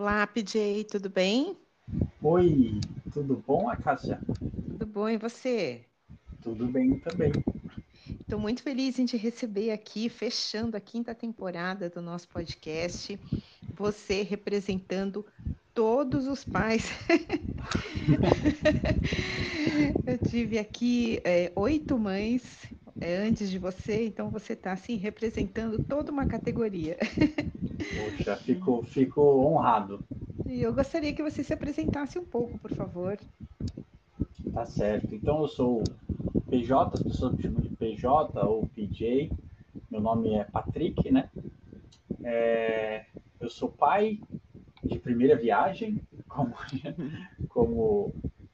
Olá, PJ, tudo bem? Oi, tudo bom, Acácia? Tudo bom, e você? Tudo bem também. Estou muito feliz em te receber aqui, fechando a quinta temporada do nosso podcast. Você representando todos os pais. Eu tive aqui é, oito mães é, antes de você, então você está assim representando toda uma categoria. Poxa, fico, fico honrado. E eu gostaria que você se apresentasse um pouco, por favor. Tá certo. Então eu sou PJ, as pessoas me chamam de PJ ou PJ. Meu nome é Patrick, né? É, eu sou pai de primeira viagem, como, como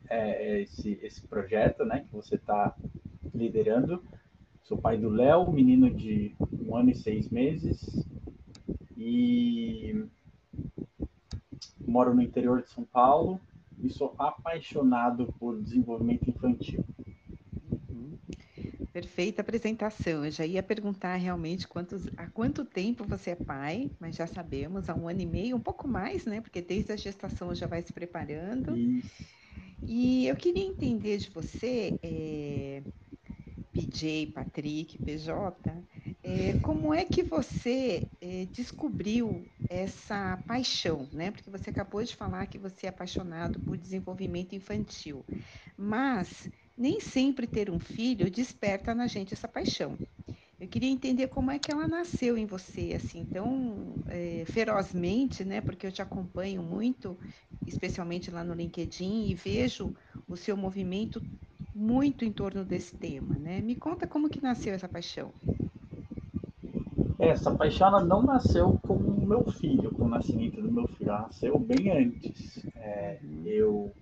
é, esse, esse projeto, né? Que você está liderando. Sou pai do Léo, menino de um ano e seis meses. E moro no interior de São Paulo e sou apaixonado por desenvolvimento infantil. Uhum. Perfeita apresentação. Eu já ia perguntar realmente quantos, há quanto tempo você é pai, mas já sabemos, há um ano e meio, um pouco mais, né? Porque desde a gestação já vai se preparando. Isso. E eu queria entender de você, é, PJ, Patrick, PJ, é, como é que você é, descobriu essa paixão, né? Porque você acabou de falar que você é apaixonado por desenvolvimento infantil, mas nem sempre ter um filho desperta na gente essa paixão. Eu queria entender como é que ela nasceu em você, assim, tão é, ferozmente, né? Porque eu te acompanho muito, especialmente lá no LinkedIn, e vejo o seu movimento muito em torno desse tema, né? Me conta como que nasceu essa paixão. Essa paixão não nasceu com o meu filho, com o nascimento do meu filho, ela nasceu bem antes. É, eu,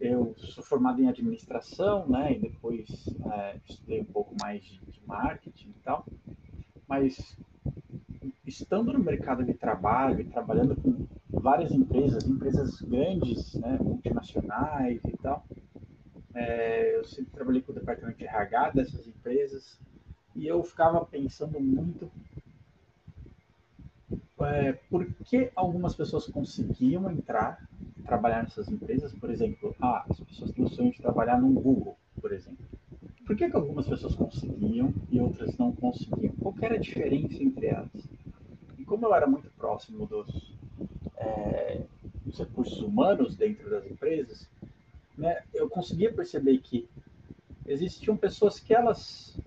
eu sou formado em administração, né, e depois é, estudei um pouco mais de, de marketing e tal, mas estando no mercado de trabalho e trabalhando com várias empresas, empresas grandes, né, multinacionais e tal, é, eu sempre trabalhei com o departamento de RH dessas empresas e eu ficava pensando muito é, por que algumas pessoas conseguiam entrar, trabalhar nessas empresas, por exemplo, ah, as pessoas têm o sonho de trabalhar no Google, por exemplo. Por que, que algumas pessoas conseguiam e outras não conseguiam? Qual era a diferença entre elas? E como eu era muito próximo dos, é, dos recursos humanos dentro das empresas, né, eu conseguia perceber que existiam pessoas que elas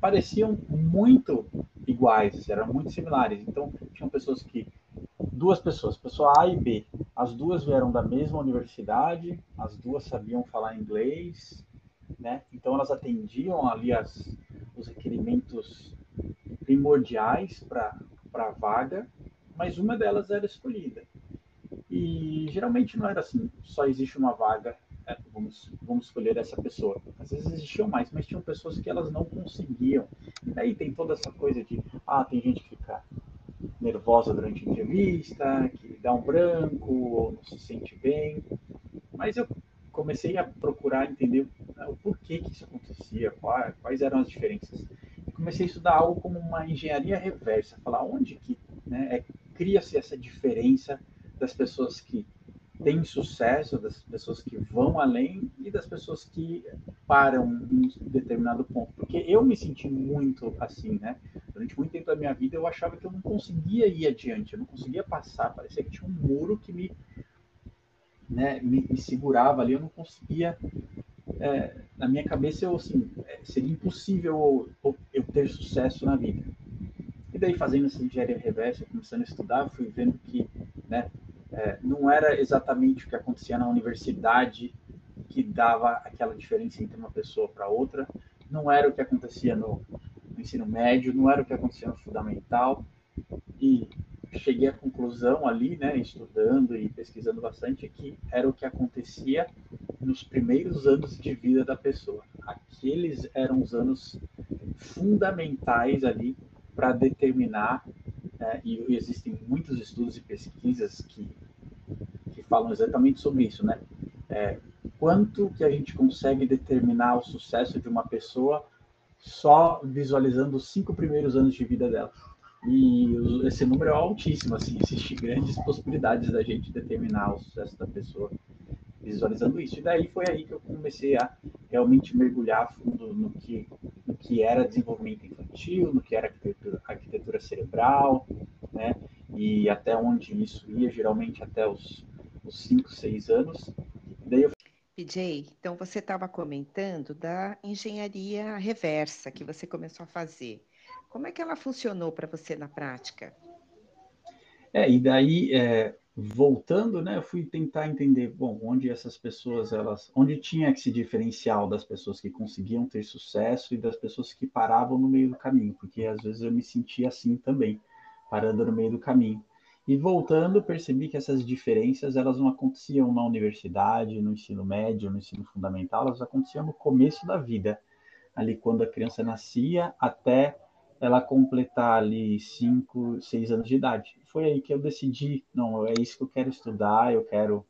pareciam muito iguais, eram muito similares. Então, tinham pessoas que duas pessoas, pessoa A e B, as duas vieram da mesma universidade, as duas sabiam falar inglês, né? Então elas atendiam ali as, os requerimentos primordiais para a vaga, mas uma delas era escolhida. E geralmente não era assim, só existe uma vaga é, vamos, vamos escolher essa pessoa. Às vezes existiam mais, mas tinham pessoas que elas não conseguiam. E daí tem toda essa coisa de, ah, tem gente que fica nervosa durante a entrevista, que dá um branco, ou não se sente bem. Mas eu comecei a procurar entender né, o porquê que isso acontecia, quais, quais eram as diferenças. E comecei a estudar algo como uma engenharia reversa, falar onde que né, é, cria-se essa diferença das pessoas que têm sucesso, das pessoas que vão além e das pessoas que param em determinado ponto. Porque eu me senti muito assim, né? Durante muito tempo da minha vida eu achava que eu não conseguia ir adiante, eu não conseguia passar, parecia que tinha um muro que me, né, me, me segurava ali, eu não conseguia. É, na minha cabeça, eu, assim, é, seria impossível eu, eu ter sucesso na vida. E daí, fazendo essa engenharia reversa, começando a estudar, fui vendo que né, é, não era exatamente o que acontecia na universidade que dava aquela diferença entre uma pessoa para outra, não era o que acontecia no, no, ensino médio, não era o que acontecia no fundamental, e cheguei à conclusão ali, né, estudando e pesquisando bastante, que era o que acontecia nos primeiros anos de vida da pessoa. Aqueles eram os anos fundamentais ali para determinar, né, e existem muitos estudos e pesquisas que falam exatamente sobre isso, né? É, quanto que a gente consegue determinar o sucesso de uma pessoa só visualizando os cinco primeiros anos de vida dela. E esse número é altíssimo, assim, existe grandes possibilidades da gente determinar o sucesso da pessoa visualizando isso. E daí foi aí que eu comecei a realmente mergulhar fundo no que, no que era desenvolvimento infantil, no que era arquitetura, arquitetura cerebral, né? E até onde isso ia, geralmente até os 5, 6 anos. Daí eu PJ, então você estava comentando da engenharia reversa que você começou a fazer. Como é que ela funcionou para você na prática? É, e daí, é, voltando, né, eu fui tentar entender, bom, onde essas pessoas, elas, onde tinha que se diferenciar das pessoas que conseguiam ter sucesso e das pessoas que paravam no meio do caminho, porque às vezes eu me sentia assim também, parando no meio do caminho. E voltando, percebi que essas diferenças elas não aconteciam na universidade, no ensino médio, no ensino fundamental, elas aconteciam no começo da vida, ali quando a criança nascia até ela completar ali cinco, seis anos de idade. Foi aí que eu decidi, não, é isso que eu quero estudar, eu quero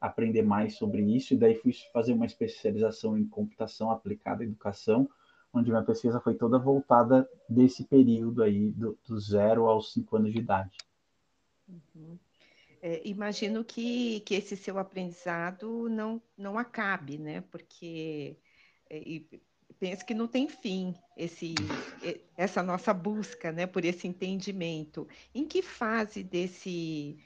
aprender mais sobre isso, e daí fui fazer uma especialização em computação aplicada à educação, onde minha pesquisa foi toda voltada desse período aí, do, do zero aos cinco anos de idade. Uhum. É, imagino que, que esse seu aprendizado não, não acabe, né? Porque é, penso que não tem fim esse, essa nossa busca, né? Por esse entendimento. Em que fase desse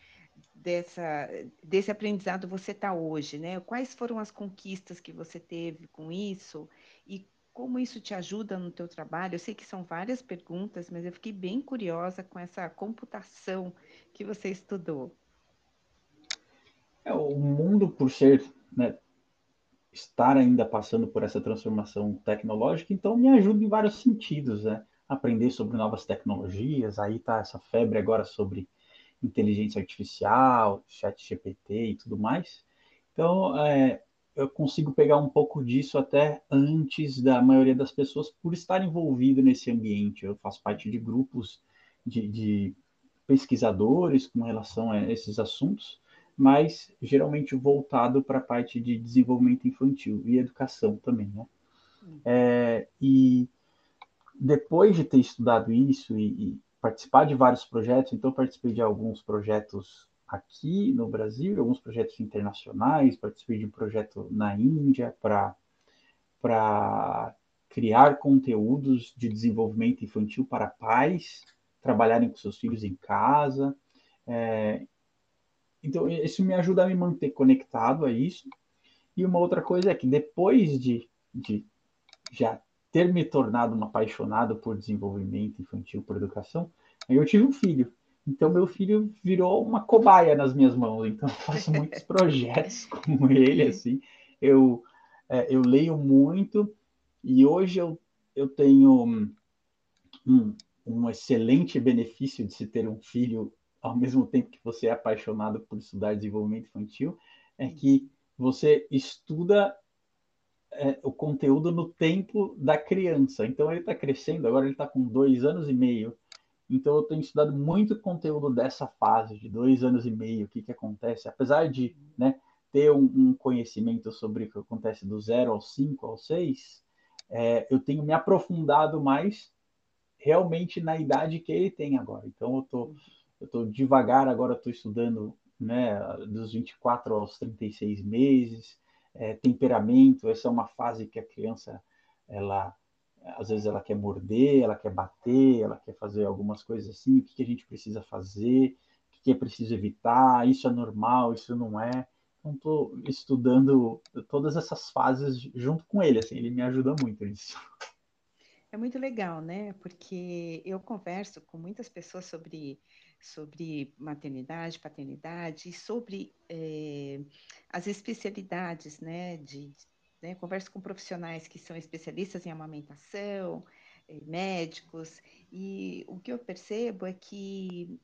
dessa, desse aprendizado você está hoje, né? Quais foram as conquistas que você teve com isso e como isso te ajuda no teu trabalho? Eu sei que são várias perguntas, mas eu fiquei bem curiosa com essa computação que você estudou. É, o mundo, por ser, né, estar ainda passando por essa transformação tecnológica, então me ajuda em vários sentidos, né? Aprender sobre novas tecnologias, aí tá essa febre agora sobre inteligência artificial, chat GPT e tudo mais. Então, é, eu consigo pegar um pouco disso até antes da maioria das pessoas por estar envolvido nesse ambiente. Eu faço parte de grupos de, de pesquisadores com relação a esses assuntos, mas geralmente voltado para a parte de desenvolvimento infantil e educação também, né? É, e depois de ter estudado isso e, e, participar de vários projetos, então participei de alguns projetos aqui no Brasil, alguns projetos internacionais, participei de um projeto na Índia para para criar conteúdos de desenvolvimento infantil para pais trabalharem com seus filhos em casa. É, então, isso me ajuda a me manter conectado a isso. E uma outra coisa é que depois de, de já ter me tornado um apaixonado por desenvolvimento infantil, por educação, eu tive um filho. Então, meu filho virou uma cobaia nas minhas mãos. Então, eu faço muitos projetos com ele, assim. Eu, é, eu leio muito e hoje eu, eu tenho um, um excelente benefício de se ter um filho ao mesmo tempo que você é apaixonado por estudar desenvolvimento infantil, é que você estuda é, o conteúdo no tempo da criança. Então ele está crescendo, agora ele está com dois anos e meio. Então eu tenho estudado muito conteúdo dessa fase de dois anos e meio, o que, que acontece, apesar de né, ter um, um, conhecimento sobre o que acontece do zero ao cinco, ao seis, é, eu tenho me aprofundado mais realmente na idade que ele tem agora. Então eu tô, eu tô devagar agora, estou estudando né, dos 24 aos 36 meses, é, temperamento, essa é uma fase que a criança, ela, às vezes ela quer morder, ela quer bater, ela quer fazer algumas coisas assim, o que, que a gente precisa fazer, o que, que é preciso evitar, isso é normal, isso não é. Então, estou estudando todas essas fases junto com ele, assim, ele me ajuda muito nisso. É muito legal, né? Porque eu converso com muitas pessoas sobre, sobre maternidade, paternidade, sobre é, as especialidades, né? De, né? Converso com profissionais que são especialistas em amamentação, é, médicos, e o que eu percebo é que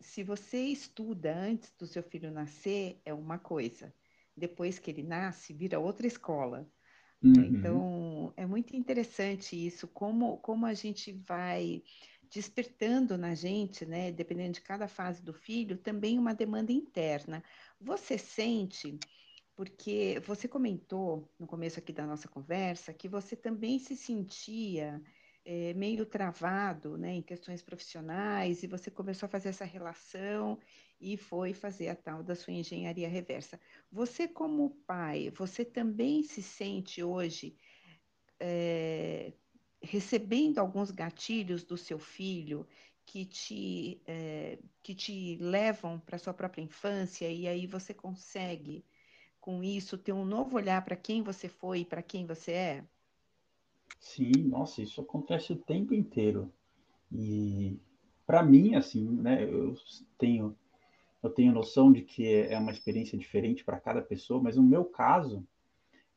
se você estuda antes do seu filho nascer, é uma coisa. Depois que ele nasce, vira outra escola. Uhum. Então, é muito interessante isso, como, como a gente vai despertando na gente, né, dependendo de cada fase do filho, também uma demanda interna. Você sente, porque você comentou no começo aqui da nossa conversa, que você também se sentia é, meio travado né, em questões profissionais, e você começou a fazer essa relação e foi fazer a tal da sua engenharia reversa. Você, como pai, você também se sente hoje é, recebendo alguns gatilhos do seu filho que te, é, que te levam para sua própria infância, e aí você consegue, com isso, ter um novo olhar para quem você foi e para quem você é? Sim, nossa, isso acontece o tempo inteiro. E para mim, assim, né, eu tenho eu tenho noção de que é uma experiência diferente para cada pessoa, mas no meu caso,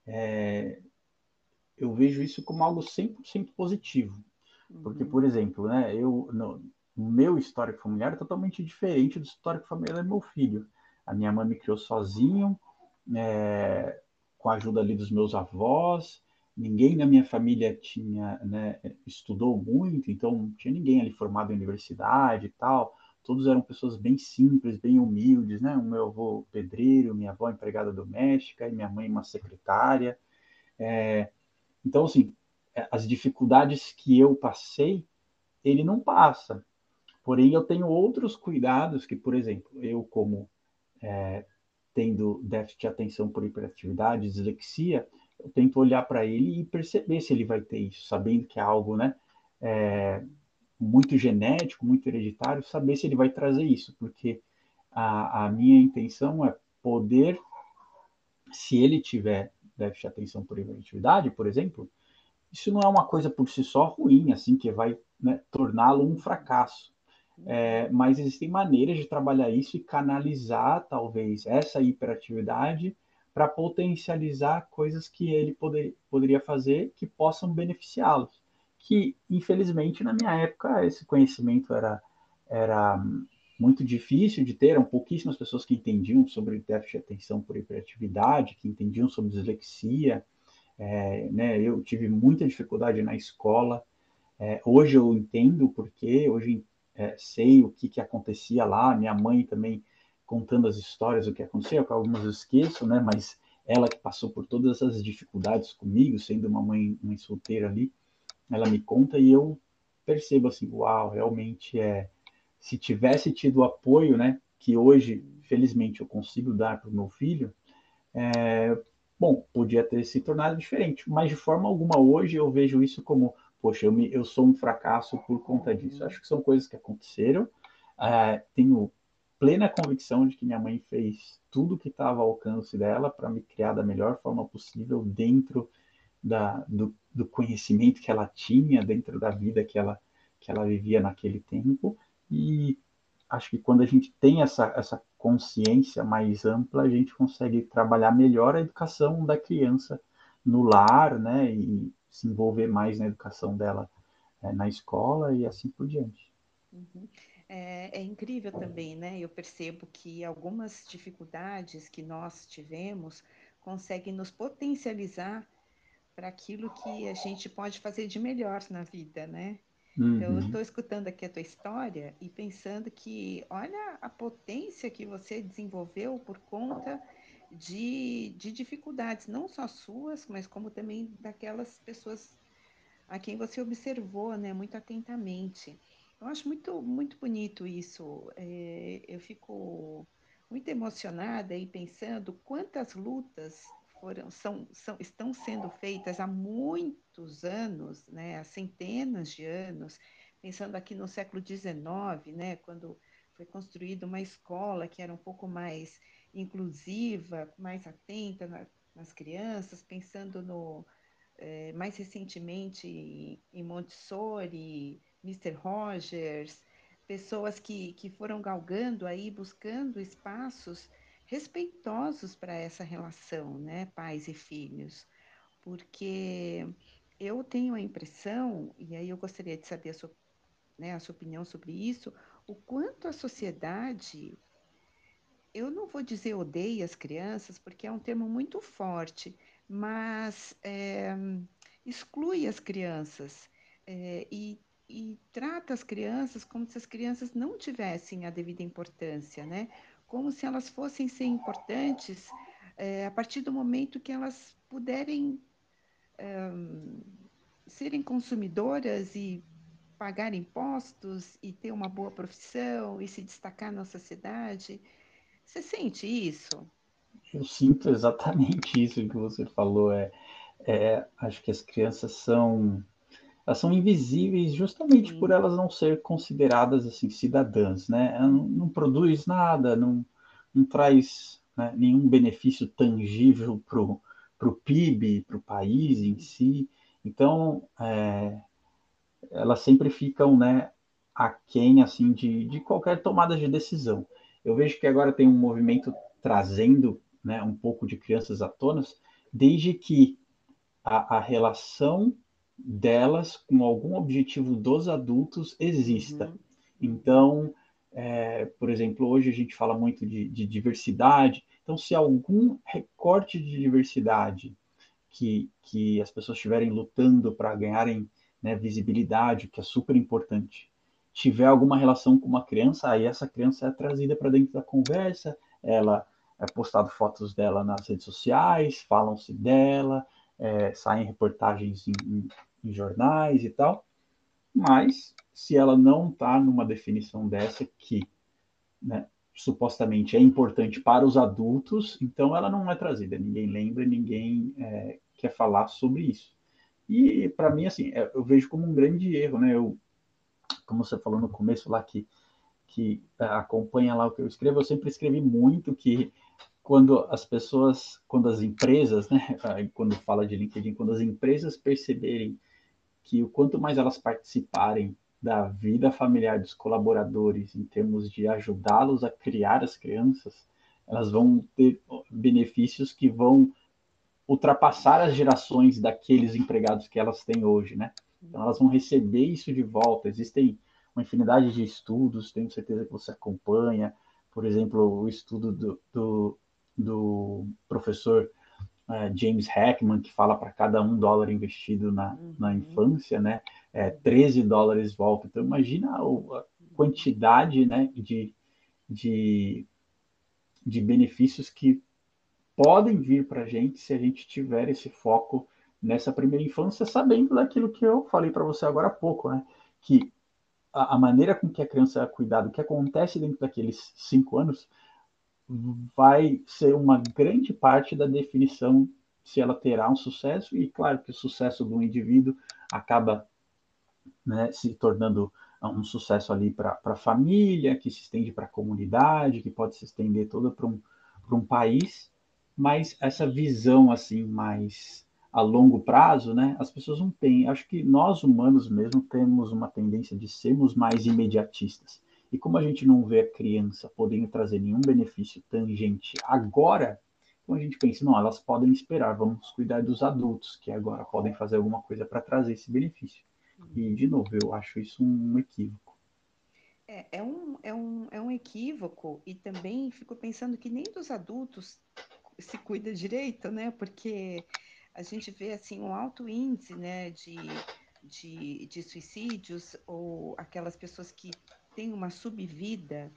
é, eu vejo isso como algo 100% positivo. Porque, uhum. por exemplo, né, eu, no, no, meu histórico familiar é totalmente diferente do histórico familiar do meu filho. A minha mãe me criou sozinho, é, com a ajuda ali dos meus avós, ninguém na minha família tinha, né, estudou muito, então não tinha ninguém ali formado em universidade e tal. Todos eram pessoas bem simples, bem humildes, né? O meu avô pedreiro, minha avó empregada doméstica e minha mãe uma secretária. É, então, assim, é, as dificuldades que eu passei, ele não passa. Porém, eu tenho outros cuidados que, por exemplo, eu como é, tendo déficit de atenção por hiperatividade, dislexia, eu tento olhar para ele e perceber se ele vai ter isso, sabendo que é algo, né, é, muito genético, muito hereditário, saber se ele vai trazer isso, porque a, a minha intenção é poder, se ele tiver déficit de atenção por hiperatividade, por exemplo, isso não é uma coisa por si só ruim, assim, que vai né, torná-lo um fracasso. É, mas existem maneiras de trabalhar isso e canalizar, talvez, essa hiperatividade para potencializar coisas que ele poder, poderia fazer que possam beneficiá-los. Que, infelizmente, na minha época, esse conhecimento era, era muito difícil de ter, eram pouquíssimas pessoas que entendiam sobre déficit de atenção por hiperatividade, que entendiam sobre dislexia. É, né, eu tive muita dificuldade na escola. É, hoje eu entendo porque, hoje é, sei o que, que acontecia lá. Minha mãe também contando as histórias do que aconteceu, que algumas eu esqueço, né? Mas ela que passou por todas essas dificuldades comigo, sendo uma mãe, mãe solteira ali, ela me conta e eu percebo assim, uau, realmente é. Se tivesse tido o apoio, né? Que hoje, felizmente, eu consigo dar para o meu filho, é, bom, podia ter se tornado diferente, mas de forma alguma hoje eu vejo isso como, poxa, eu, me, eu sou um fracasso por conta disso. Acho que são coisas que aconteceram. É, tenho plena convicção de que minha mãe fez tudo que estava ao alcance dela para me criar da melhor forma possível dentro da, do, do, conhecimento que ela tinha, dentro da vida que ela, que ela vivia naquele tempo. E acho que quando a gente tem essa, essa consciência mais ampla, a gente consegue trabalhar melhor a educação da criança no lar, né, e se envolver mais na educação dela é, na escola e assim por diante. Uhum. É, é, incrível também, né? Eu percebo que algumas dificuldades que nós tivemos conseguem nos potencializar para aquilo que a gente pode fazer de melhor na vida, né? Uhum. Então, eu estou uhum. escutando aqui a tua história e pensando que, olha a potência que você desenvolveu por conta de, de dificuldades, não só suas, mas como também daquelas pessoas a quem você observou, né, muito atentamente. Eu acho muito, muito bonito isso. É, eu fico muito emocionada e pensando quantas lutas foram, são, são, estão sendo feitas há muitos anos, né, há centenas de anos, pensando aqui no século XIX, né, quando foi construída uma escola que era um pouco mais inclusiva, mais atenta na, nas crianças, pensando no, é, mais recentemente em Montessori, Mr. Rogers, pessoas que, que foram galgando aí, buscando espaços respeitosos para essa relação, né, pais e filhos, porque eu tenho a impressão, e aí eu gostaria de saber a sua, né, a sua opinião sobre isso, o quanto a sociedade, eu não vou dizer odeia as crianças, porque é um termo muito forte, mas é, exclui as crianças é, e e trata as crianças como se as crianças não tivessem a devida importância, né? Como se elas fossem ser importantes é, a partir do momento que elas puderem serem consumidoras e pagar impostos e ter uma boa profissão e se destacar na sociedade. Você sente isso? Eu sinto exatamente isso que você falou. É, é acho que as crianças são elas são invisíveis justamente por elas não ser consideradas assim cidadãs, né? Não, não, produz nada, não, não traz né, nenhum benefício tangível para o PIB, para o país em si. Então, é, elas sempre ficam, né, aquém assim de, de qualquer tomada de decisão. Eu vejo que agora tem um movimento trazendo, né, um pouco de crianças à tona, desde que a, a relação delas com algum objetivo dos adultos exista. Uhum. Então, é, por exemplo, hoje a gente fala muito de, de, diversidade. Então, se algum recorte de diversidade que, que as pessoas estiverem lutando para ganharem né, visibilidade, que é super importante, tiver alguma relação com uma criança, aí essa criança é trazida para dentro da conversa, ela é postado fotos dela nas redes sociais, falam-se dela, é, saem reportagens em, em, em, jornais e tal, mas se ela não está numa definição dessa que né, supostamente é importante para os adultos, então ela não é trazida, ninguém lembra, ninguém é, quer falar sobre isso. E para mim, assim, é, eu vejo como um grande erro, né? Eu, como você falou no começo lá que, que é, acompanha lá o que eu escrevo, eu sempre escrevi muito que quando as pessoas, quando as empresas, né, quando fala de LinkedIn, quando as empresas perceberem que o quanto mais elas participarem da vida familiar dos colaboradores, em termos de ajudá-los a criar as crianças, elas vão ter benefícios que vão ultrapassar as gerações daqueles empregados que elas têm hoje, né? Então elas vão receber isso de volta. Existem uma infinidade de estudos, tenho certeza que você acompanha, por exemplo, o estudo do, do do professor uh, James Heckman, que fala para cada um dólar investido na, uhum. na infância, né, é, 13 dólares volta. Então, imagina a quantidade né, de, de, de benefícios que podem vir para a gente se a gente tiver esse foco nessa primeira infância, sabendo daquilo que eu falei para você agora há pouco, né? Que a, a, maneira com que a criança é cuidada, o que acontece dentro daqueles cinco anos, vai ser uma grande parte da definição se ela terá um sucesso, e claro que o sucesso do indivíduo acaba né, se tornando um sucesso ali para a família, que se estende para a comunidade, que pode se estender toda para um, um país, mas essa visão assim mais a longo prazo, né, as pessoas não têm. Acho que nós humanos mesmo temos uma tendência de sermos mais imediatistas. E como a gente não vê a criança podendo trazer nenhum benefício tangente agora, então a gente pensa, não, elas podem esperar, vamos cuidar dos adultos, que agora podem fazer alguma coisa para trazer esse benefício. E, de novo, eu acho isso um equívoco. É, é, um, é, um, é um equívoco, e também fico pensando que nem dos adultos se cuida direito, né? Porque a gente vê assim um alto índice né, de, de, de suicídios ou aquelas pessoas que tem uma subvida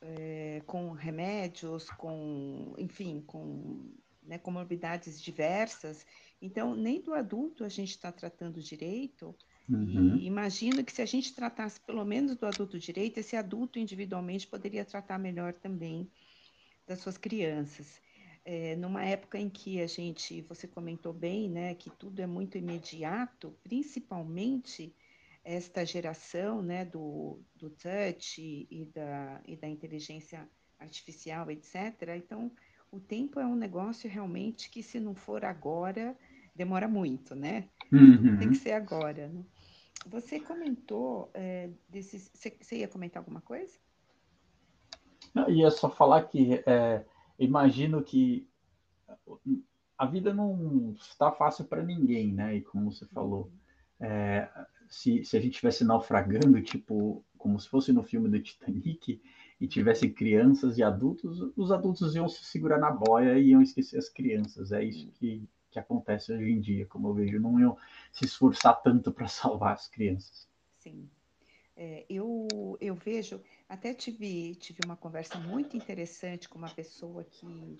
é, com remédios, com, enfim, com né, comorbidades diversas. Então, nem do adulto a gente está tratando direito. Uhum. E imagino que se a gente tratasse pelo menos do adulto direito, esse adulto individualmente poderia tratar melhor também das suas crianças. É, numa época em que a gente, você comentou bem, né, que tudo é muito imediato, principalmente esta geração né, do, do touch e da, e da inteligência artificial, etc. Então, o tempo é um negócio realmente que, se não for agora, demora muito, né? Uhum. Tem que ser agora. Né? Você comentou é, desses. Você, ia comentar alguma coisa? Não, ia só falar que é, imagino que a vida não está fácil para ninguém, né? E como você falou, é, se, se a gente estivesse naufragando, tipo, como se fosse no filme do Titanic, e tivesse crianças e adultos, os adultos iam se segurar na boia e iam esquecer as crianças. É isso que, que acontece hoje em dia, como eu vejo. Não iam se esforçar tanto para salvar as crianças. Sim. É, eu, eu vejo, até tive, tive uma conversa muito interessante com uma pessoa que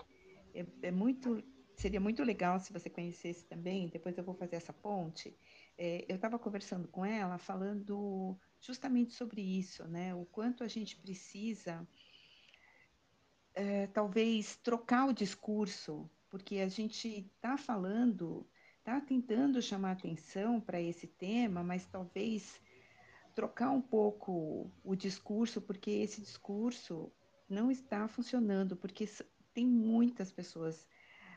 é, é muito, seria muito legal se você conhecesse também, depois eu vou fazer essa ponte, é, eu estava conversando com ela, falando justamente sobre isso, né? O quanto a gente precisa, é, talvez, trocar o discurso, porque a gente está falando, está tentando chamar atenção para esse tema, mas talvez trocar um pouco o discurso, porque esse discurso não está funcionando, porque tem muitas pessoas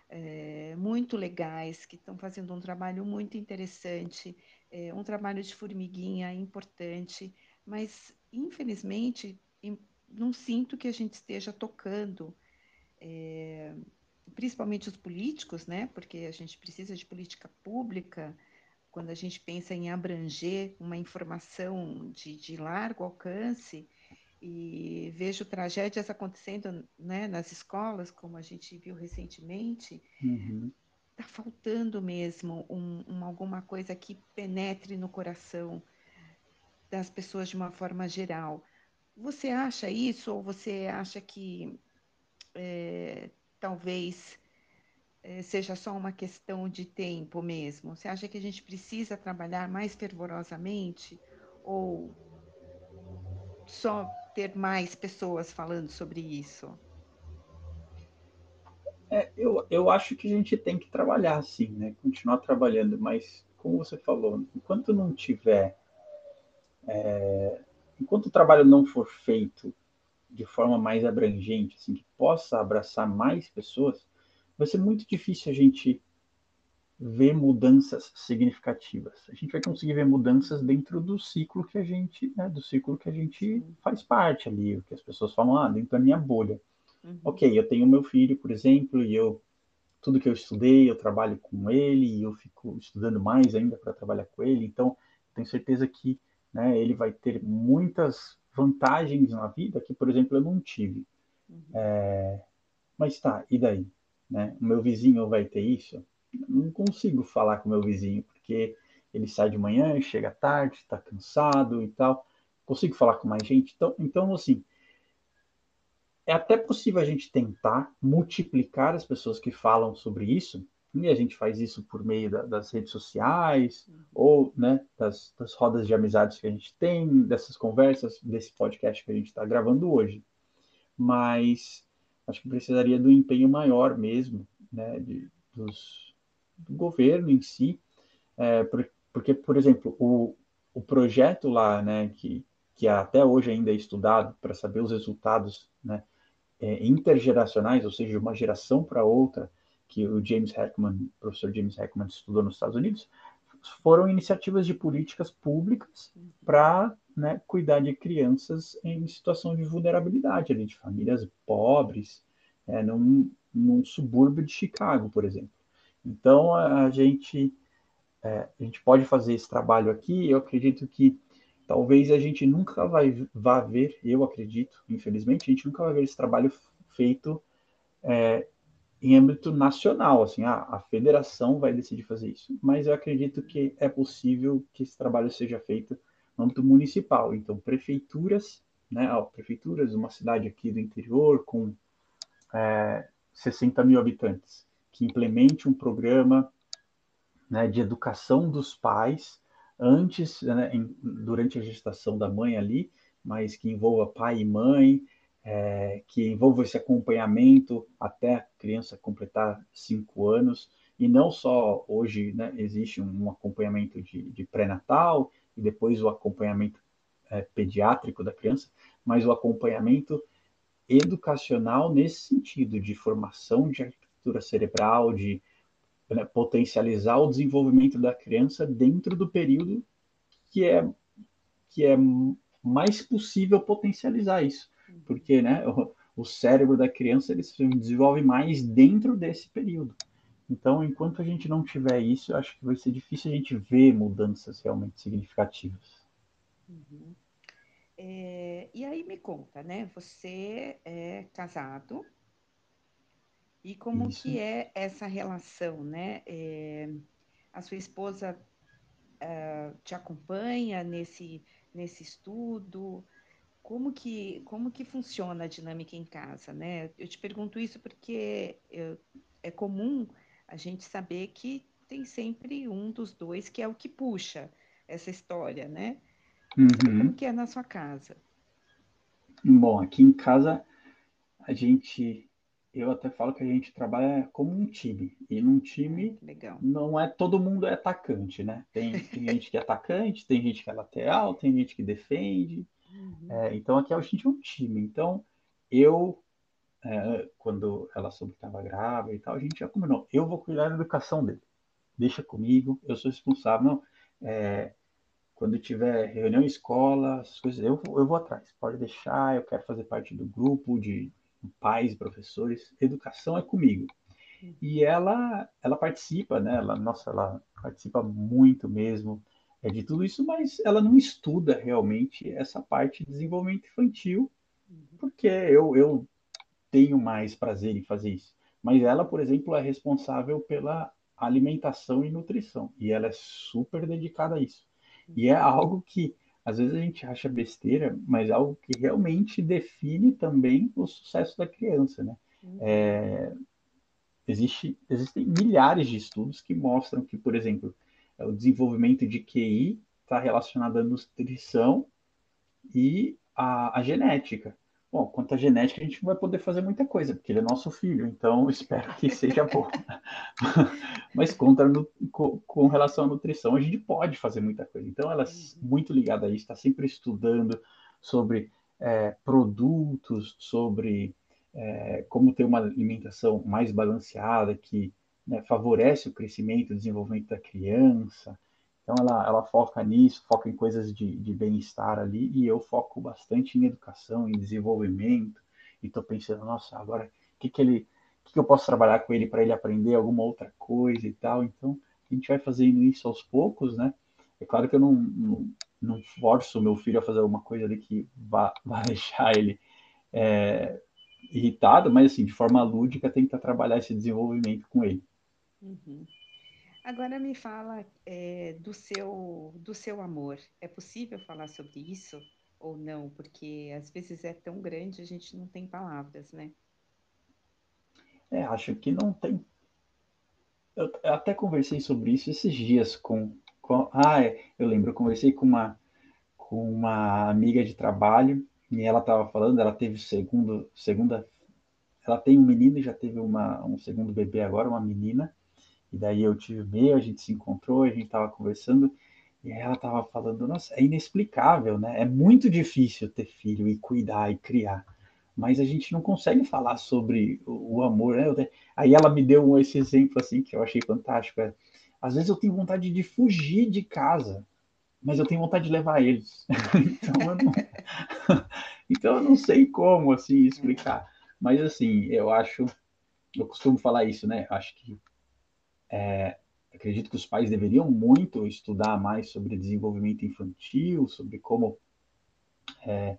é, muito legais que estão fazendo um trabalho muito interessante, é, um trabalho de formiguinha importante, mas infelizmente não sinto que a gente esteja tocando, é, principalmente os políticos, né? Porque a gente precisa de política pública quando a gente pensa em abranger uma informação de, de largo alcance, e vejo tragédias acontecendo né, nas escolas, como a gente viu recentemente, está uhum. faltando mesmo um, um, alguma coisa que penetre no coração das pessoas de uma forma geral. Você acha isso ou você acha que é, talvez seja só uma questão de tempo mesmo? Você acha que a gente precisa trabalhar mais fervorosamente ou só ter mais pessoas falando sobre isso? É, eu, eu acho que a gente tem que trabalhar assim, né? Continuar trabalhando, mas como você falou, enquanto não tiver, é, enquanto o trabalho não for feito de forma mais abrangente, assim, que possa abraçar mais pessoas, vai ser muito difícil a gente ver mudanças significativas. A gente vai conseguir ver mudanças dentro do ciclo que a gente, né, do ciclo que a gente faz parte ali, o que as pessoas falam, ah, dentro da minha bolha. Uhum. Ok, eu tenho meu filho, por exemplo, e eu tudo que eu estudei, eu trabalho com ele e eu fico estudando mais ainda para trabalhar com ele. Então, tenho certeza que né, ele vai ter muitas vantagens na vida que, por exemplo, eu não tive. Uhum. É... Mas tá, e daí? Né? O meu vizinho vai ter isso? Não consigo falar com o meu vizinho, porque ele sai de manhã, chega tarde, está cansado e tal. Consigo falar com mais gente? Então, então, assim, é até possível a gente tentar multiplicar as pessoas que falam sobre isso, e a gente faz isso por meio da, das redes sociais, ou né, das, das, rodas de amizades que a gente tem, dessas conversas, desse podcast que a gente está gravando hoje. Mas acho que precisaria do empenho maior mesmo, né, de, dos, do governo em si, é, porque, por exemplo, o, o projeto lá, né, que, que até hoje ainda é estudado para saber os resultados né, é, intergeracionais, ou seja, de uma geração para outra, que o James Heckman, o professor James Heckman estudou nos Estados Unidos, foram iniciativas de políticas públicas para né, cuidar de crianças em situação de vulnerabilidade, ali, de famílias pobres, é, num, num subúrbio de Chicago, por exemplo. Então, a, gente, é, a gente pode fazer esse trabalho aqui, eu acredito que talvez a gente nunca vai, vá ver, eu acredito, infelizmente, a gente nunca vai ver esse trabalho feito é, em âmbito nacional, assim, ah, a federação vai decidir fazer isso, mas eu acredito que é possível que esse trabalho seja feito âmbito municipal. Então, prefeituras, né, ó, prefeituras, uma cidade aqui do interior com é, 60 mil habitantes, que implemente um programa né, de educação dos pais antes, né, em, durante a gestação da mãe ali, mas que envolva pai e mãe, é, que envolva esse acompanhamento até a criança completar cinco anos, e não só hoje né, existe um acompanhamento de, de pré-natal e depois o acompanhamento é, pediátrico da criança, mas o acompanhamento educacional nesse sentido de formação de arquitetura cerebral, de né, potencializar o desenvolvimento da criança dentro do período que é que é mais possível potencializar isso, porque né, o, o cérebro da criança ele se desenvolve mais dentro desse período. Então, enquanto a gente não tiver isso, acho que vai ser difícil a gente ver mudanças realmente significativas. Uhum. É, e aí me conta, né? Você é casado e como Isso. que é essa relação, né? É, a sua esposa uh, te acompanha nesse nesse estudo? Como que como que funciona a dinâmica em casa, né? Eu te pergunto isso porque eu, é comum a gente saber que tem sempre um dos dois que é o que puxa essa história, né? Uhum. Como que é na sua casa? Bom, aqui em casa a gente, eu até falo que a gente trabalha como um time. E num time Legal. não é todo mundo é atacante, né? Tem, tem gente que é atacante, tem gente que é lateral, tem gente que defende. Uhum. É, então aqui a gente é um time. Então eu, é, quando ela soube que estava grávida e tal, a gente já combinou. Eu vou cuidar da educação dele. Deixa comigo, eu sou responsável. Não, é, quando tiver reunião escola, essas coisas, eu, eu vou atrás. Pode deixar, eu quero fazer parte do grupo de pais, professores. Educação é comigo. E ela, ela participa, né? Ela, nossa, ela participa muito mesmo é, de tudo isso, mas ela não estuda realmente essa parte de desenvolvimento infantil, porque eu, eu tenho mais prazer em fazer isso. Mas ela, por exemplo, é responsável pela alimentação e nutrição, e ela é super dedicada a isso. E é algo que às vezes a gente acha besteira, mas é algo que realmente define também o sucesso da criança, né? É, existe, existem milhares de estudos que mostram que, por exemplo, o desenvolvimento de QI está relacionado à nutrição e à, à genética. Bom, quanto à genética, a gente não vai poder fazer muita coisa, porque ele é nosso filho, então espero que seja bom. Mas contra, com, com, relação à nutrição, a gente pode fazer muita coisa. Então, ela é muito ligada a isso, está sempre estudando sobre é, produtos, sobre é, como ter uma alimentação mais balanceada, que né, favorece o crescimento e desenvolvimento da criança. Então, ela, ela foca nisso, foca em coisas de, de bem-estar ali, e eu foco bastante em educação, em desenvolvimento, e estou pensando, nossa, agora, o que, que ele, que, que eu posso trabalhar com ele para ele aprender alguma outra coisa e tal. Então, a gente vai fazendo isso aos poucos, né? É claro que eu não, não, não forço o meu filho a fazer alguma coisa ali que vá, vá deixar ele é, irritado, mas assim, de forma lúdica, tentar trabalhar esse desenvolvimento com ele. Uhum. Agora me fala é, do, seu, do seu amor. É possível falar sobre isso ou não? Porque às vezes é tão grande, a gente não tem palavras, né? É, acho que não tem. Eu até conversei sobre isso esses dias com. com... Ah, é, eu lembro, eu conversei com uma, com uma amiga de trabalho e ela estava falando, ela teve segundo, segunda. Ela tem um menino e já teve uma, um segundo bebê agora, uma menina. E daí eu tive meio, a gente se encontrou, a gente estava conversando, e ela estava falando, nossa, é inexplicável, né? É muito difícil ter filho e cuidar e criar, mas a gente não consegue falar sobre o, o amor, né? Aí ela me deu esse exemplo assim que eu achei fantástico. É, às vezes eu tenho vontade de fugir de casa, mas eu tenho vontade de levar eles. então, eu não... então eu não sei como assim explicar. Mas assim, eu acho, eu costumo falar isso, né? Acho que é, acredito que os pais deveriam muito estudar mais sobre desenvolvimento infantil, sobre como é,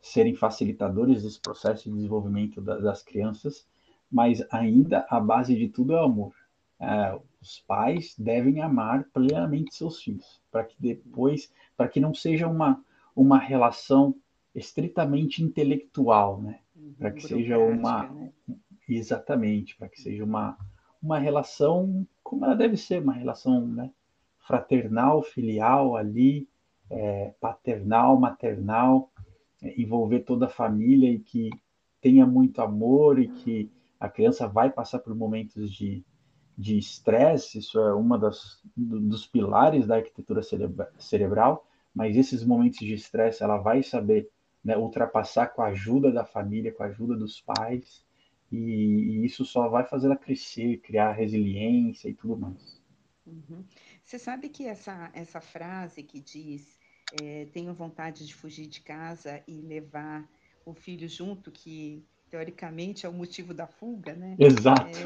serem facilitadores desse processo de desenvolvimento da, das crianças, mas ainda a base de tudo é o amor. É, os pais devem amar plenamente seus filhos, para que depois, para que não seja uma, uma relação estritamente intelectual, né? Uhum, Para que seja uma né? exatamente, para que seja uma uma relação como ela deve ser, uma relação né, fraternal, filial ali, é, paternal, maternal, é, envolver toda a família e que tenha muito amor e que a criança vai passar por momentos de de estresse, isso é uma das dos pilares da arquitetura cerebra, cerebral, mas esses momentos de estresse ela vai saber né, ultrapassar com a ajuda da família, com a ajuda dos pais, e, e isso só vai fazer ela crescer, criar resiliência e tudo mais. Uhum. Você sabe que essa, essa frase que diz é, tenho vontade de fugir de casa e levar o filho junto, que teoricamente é o motivo da fuga, né? Exato.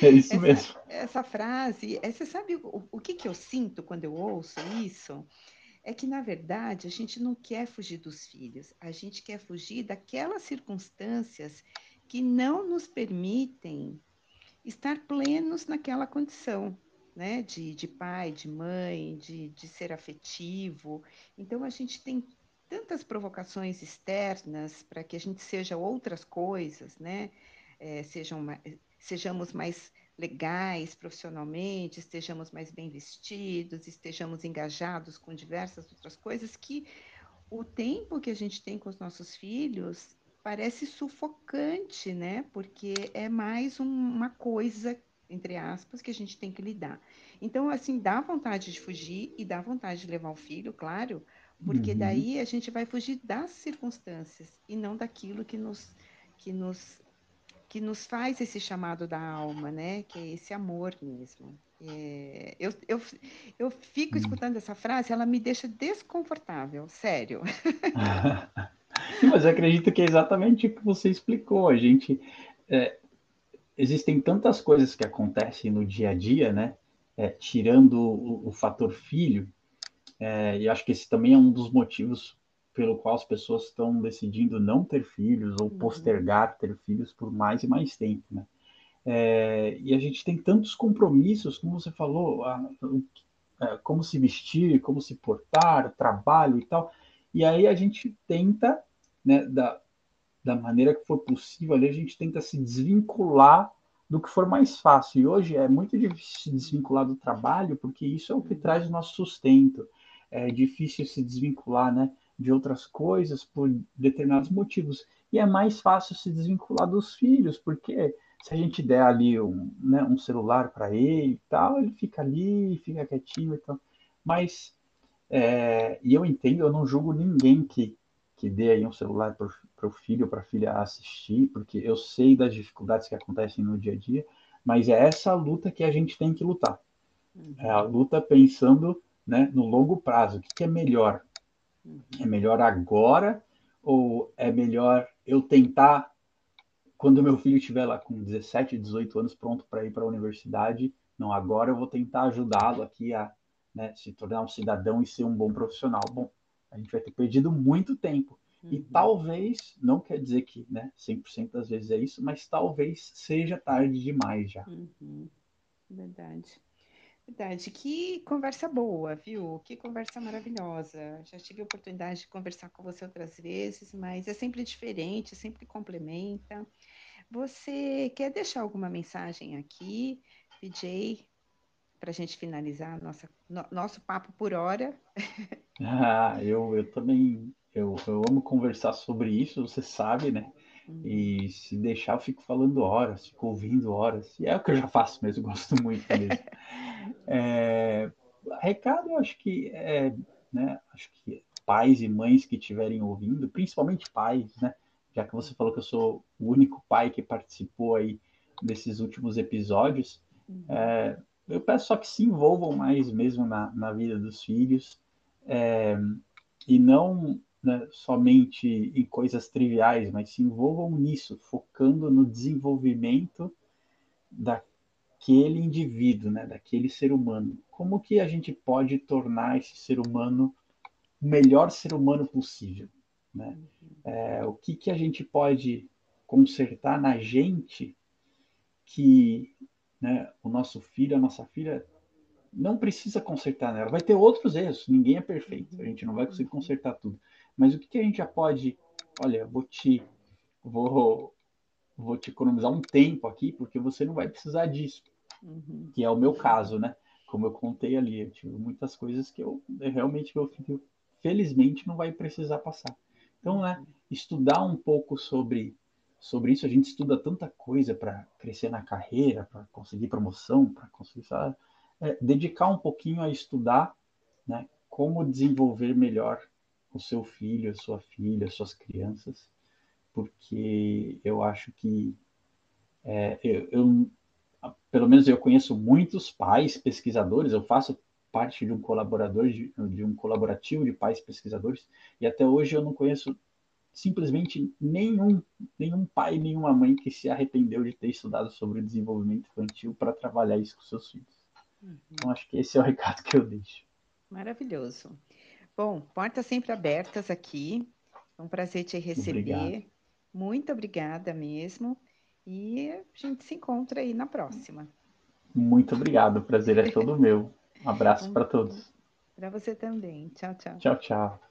É, é isso essa, mesmo. Essa frase, é, você sabe o, o que, que eu sinto quando eu ouço isso? É que, na verdade, a gente não quer fugir dos filhos, a gente quer fugir daquelas circunstâncias que não nos permitem estar plenos naquela condição, né? De, de pai, de mãe, de, de ser afetivo. Então, a gente tem tantas provocações externas para que a gente seja outras coisas, né? É, sejam, sejamos mais legais profissionalmente, estejamos mais bem vestidos, estejamos engajados com diversas outras coisas, que o tempo que a gente tem com os nossos filhos parece sufocante, né? Porque é mais um, uma coisa, entre aspas, que a gente tem que lidar. Então, assim, dá vontade de fugir e dá vontade de levar o filho, claro, porque uhum. daí a gente vai fugir das circunstâncias e não daquilo que nos, que nos que nos faz esse chamado da alma, né? Que é esse amor mesmo. É, eu, eu, eu fico hum. escutando essa frase, ela me deixa desconfortável, sério. Mas eu acredito que é exatamente o que você explicou. A gente é, existem tantas coisas que acontecem no dia a dia, né? É, tirando o, o, fator filho, é, e acho que esse também é um dos motivos pelo qual as pessoas estão decidindo não ter filhos ou uhum. postergar ter filhos por mais e mais tempo, né? É, e a gente tem tantos compromissos, como você falou, a, a, como se vestir, como se portar, trabalho e tal. E aí a gente tenta, né, da, da maneira que for possível, ali a gente tenta se desvincular do que for mais fácil. E hoje é muito difícil se desvincular do trabalho, porque isso é o que uhum. traz o nosso sustento. É difícil se desvincular, né? de outras coisas por determinados motivos. E é mais fácil se desvincular dos filhos, porque se a gente der ali um, né, um celular para ele e tal, ele fica ali, fica quietinho e tal. Mas, é, e eu entendo, eu não julgo ninguém que, que dê aí um celular para o filho ou para a filha assistir, porque eu sei das dificuldades que acontecem no dia a dia, mas é essa luta que a gente tem que lutar. É a luta pensando né, no longo prazo. O que, que é melhor? É melhor agora ou é melhor eu tentar quando meu filho estiver lá com 17, 18 anos pronto para ir para a universidade? Não, agora eu vou tentar ajudá-lo aqui a né, se tornar um cidadão e ser um bom profissional. Bom, a gente vai ter perdido muito tempo. Uhum. E talvez, não quer dizer que né, 100% das vezes é isso, mas talvez seja tarde demais já. Uhum. Verdade. Verdade, que conversa boa, viu? Que conversa maravilhosa. Já tive a oportunidade de conversar com você outras vezes, mas é sempre diferente, sempre complementa. Você quer deixar alguma mensagem aqui, PJ, para a gente finalizar nossa, no, nosso papo por hora? Ah, eu, eu também eu, eu amo conversar sobre isso, você sabe, né? E se deixar, eu fico falando horas, fico ouvindo horas. E é o que eu já faço mesmo, gosto muito mesmo. é, recado, eu acho que é, né, acho que pais e mães que estiverem ouvindo, principalmente pais, né? Já que você falou que eu sou o único pai que participou aí desses últimos episódios, uhum. é, eu peço só que se envolvam mais mesmo na, na vida dos filhos é, e não né, somente em coisas triviais, mas se envolvam nisso, focando no desenvolvimento daquele indivíduo, né, daquele ser humano. Como que a gente pode tornar esse ser humano o melhor ser humano possível? Né? É, o que, que a gente pode consertar na gente que né, o nosso filho, a nossa filha, não precisa consertar nela. Vai ter outros erros, ninguém é perfeito, a gente não vai conseguir consertar tudo. Mas o que, que a gente já pode. Olha, vou te. Vou, vou te economizar um tempo aqui, porque você não vai precisar disso. Uhum. Que é o meu caso, né? Como eu contei ali, eu tive muitas coisas que eu realmente meu filho, felizmente, não vai precisar passar. Então, né, estudar um pouco sobre sobre isso, a gente estuda tanta coisa para crescer na carreira, para conseguir promoção, para conseguir é, dedicar um pouquinho a estudar, né, como desenvolver melhor o seu filho, a sua filha, as suas crianças, porque eu acho que é, eu, eu, pelo menos eu conheço muitos pais pesquisadores, eu faço parte de um colaborador de, de um colaborativo de pais pesquisadores e até hoje eu não conheço simplesmente nenhum nenhum pai nenhuma mãe que se arrependeu de ter estudado sobre o desenvolvimento infantil para trabalhar isso com seus filhos. Uhum. Então acho que esse é o recado que eu deixo. Maravilhoso. Bom, portas sempre abertas aqui. É um prazer te receber. Obrigado. Muito obrigada mesmo. E a gente se encontra aí na próxima. Muito obrigado. O prazer é todo meu. Um abraço para todos. Para você também. Tchau, tchau. Tchau, tchau.